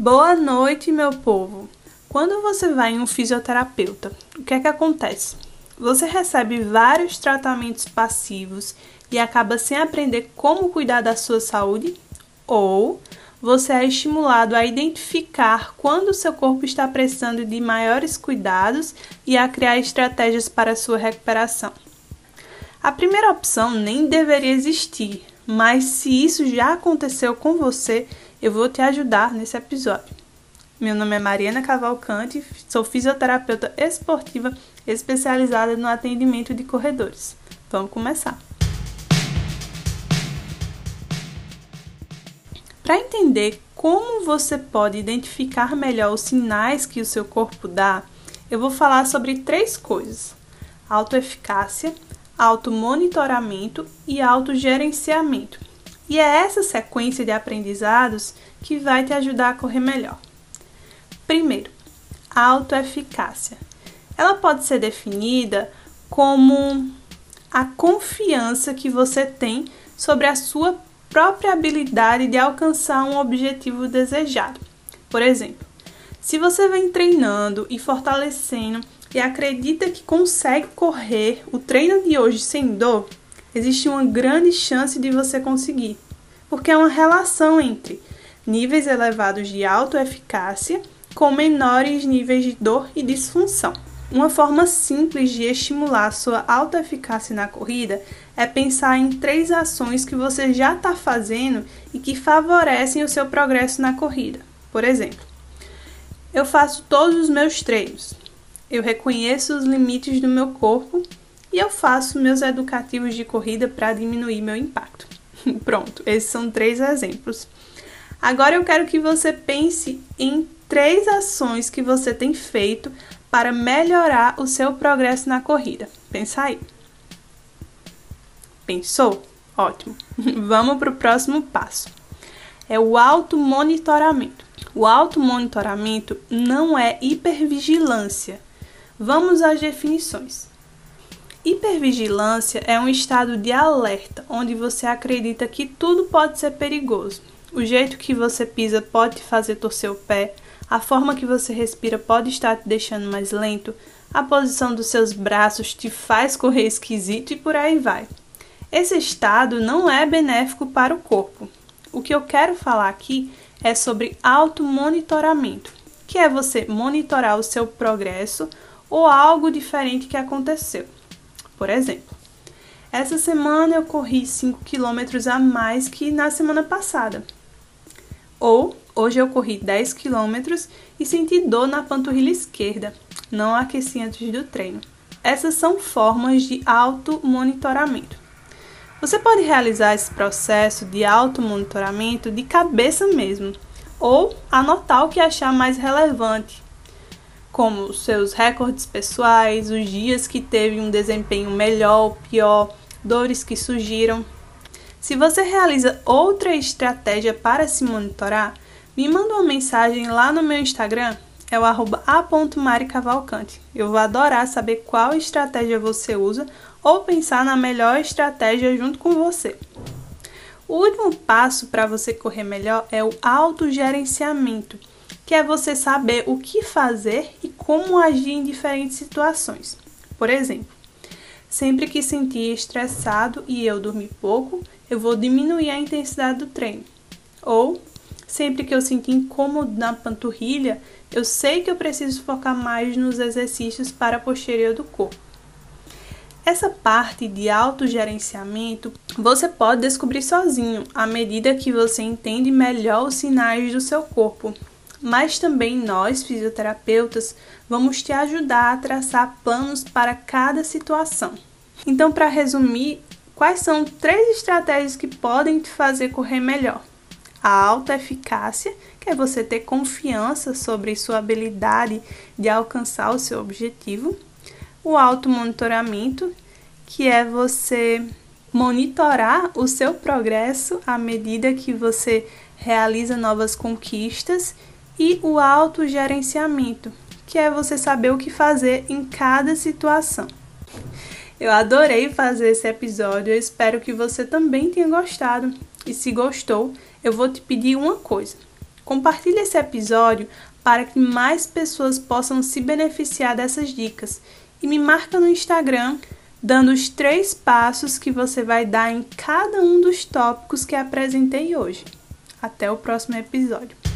Boa noite, meu povo! Quando você vai em um fisioterapeuta, o que é que acontece? Você recebe vários tratamentos passivos e acaba sem aprender como cuidar da sua saúde? Ou você é estimulado a identificar quando seu corpo está precisando de maiores cuidados e a criar estratégias para sua recuperação? A primeira opção nem deveria existir, mas se isso já aconteceu com você, eu vou te ajudar nesse episódio. Meu nome é Mariana Cavalcante, sou fisioterapeuta esportiva especializada no atendimento de corredores. Vamos começar. Para entender como você pode identificar melhor os sinais que o seu corpo dá, eu vou falar sobre três coisas: autoeficácia, automonitoramento e autogerenciamento. E é essa sequência de aprendizados que vai te ajudar a correr melhor. Primeiro, autoeficácia. Ela pode ser definida como a confiança que você tem sobre a sua própria habilidade de alcançar um objetivo desejado. Por exemplo, se você vem treinando e fortalecendo e acredita que consegue correr o treino de hoje sem dor, existe uma grande chance de você conseguir, porque é uma relação entre níveis elevados de autoeficácia com menores níveis de dor e disfunção. Uma forma simples de estimular sua autoeficácia na corrida é pensar em três ações que você já está fazendo e que favorecem o seu progresso na corrida. Por exemplo, eu faço todos os meus treinos, eu reconheço os limites do meu corpo eu faço meus educativos de corrida para diminuir meu impacto. Pronto, esses são três exemplos. Agora eu quero que você pense em três ações que você tem feito para melhorar o seu progresso na corrida. Pensa aí. Pensou? Ótimo. Vamos para o próximo passo. É o automonitoramento. O automonitoramento não é hipervigilância. Vamos às definições. Hipervigilância é um estado de alerta onde você acredita que tudo pode ser perigoso. O jeito que você pisa pode te fazer torcer o pé, a forma que você respira pode estar te deixando mais lento, a posição dos seus braços te faz correr esquisito e por aí vai. Esse estado não é benéfico para o corpo. O que eu quero falar aqui é sobre automonitoramento, que é você monitorar o seu progresso ou algo diferente que aconteceu. Por exemplo, essa semana eu corri 5 km a mais que na semana passada. Ou hoje eu corri 10 km e senti dor na panturrilha esquerda, não aqueci antes do treino. Essas são formas de auto-monitoramento. Você pode realizar esse processo de auto-monitoramento de cabeça mesmo, ou anotar o que achar mais relevante como seus recordes pessoais, os dias que teve um desempenho melhor ou pior, dores que surgiram. Se você realiza outra estratégia para se monitorar, me manda uma mensagem lá no meu Instagram, é o arroba a.maricavalcante. Eu vou adorar saber qual estratégia você usa ou pensar na melhor estratégia junto com você. O último passo para você correr melhor é o autogerenciamento que é você saber o que fazer e como agir em diferentes situações. Por exemplo, sempre que sentir estressado e eu dormir pouco, eu vou diminuir a intensidade do treino. Ou, sempre que eu sentir incômodo na panturrilha, eu sei que eu preciso focar mais nos exercícios para a posterior do corpo. Essa parte de autogerenciamento você pode descobrir sozinho à medida que você entende melhor os sinais do seu corpo mas também nós, fisioterapeutas, vamos te ajudar a traçar planos para cada situação. Então, para resumir, quais são três estratégias que podem te fazer correr melhor? A alta eficácia, que é você ter confiança sobre sua habilidade de alcançar o seu objetivo. O auto monitoramento, que é você monitorar o seu progresso à medida que você realiza novas conquistas e o autogerenciamento, que é você saber o que fazer em cada situação. Eu adorei fazer esse episódio, eu espero que você também tenha gostado. E se gostou, eu vou te pedir uma coisa. Compartilhe esse episódio para que mais pessoas possam se beneficiar dessas dicas e me marca no Instagram dando os três passos que você vai dar em cada um dos tópicos que apresentei hoje. Até o próximo episódio.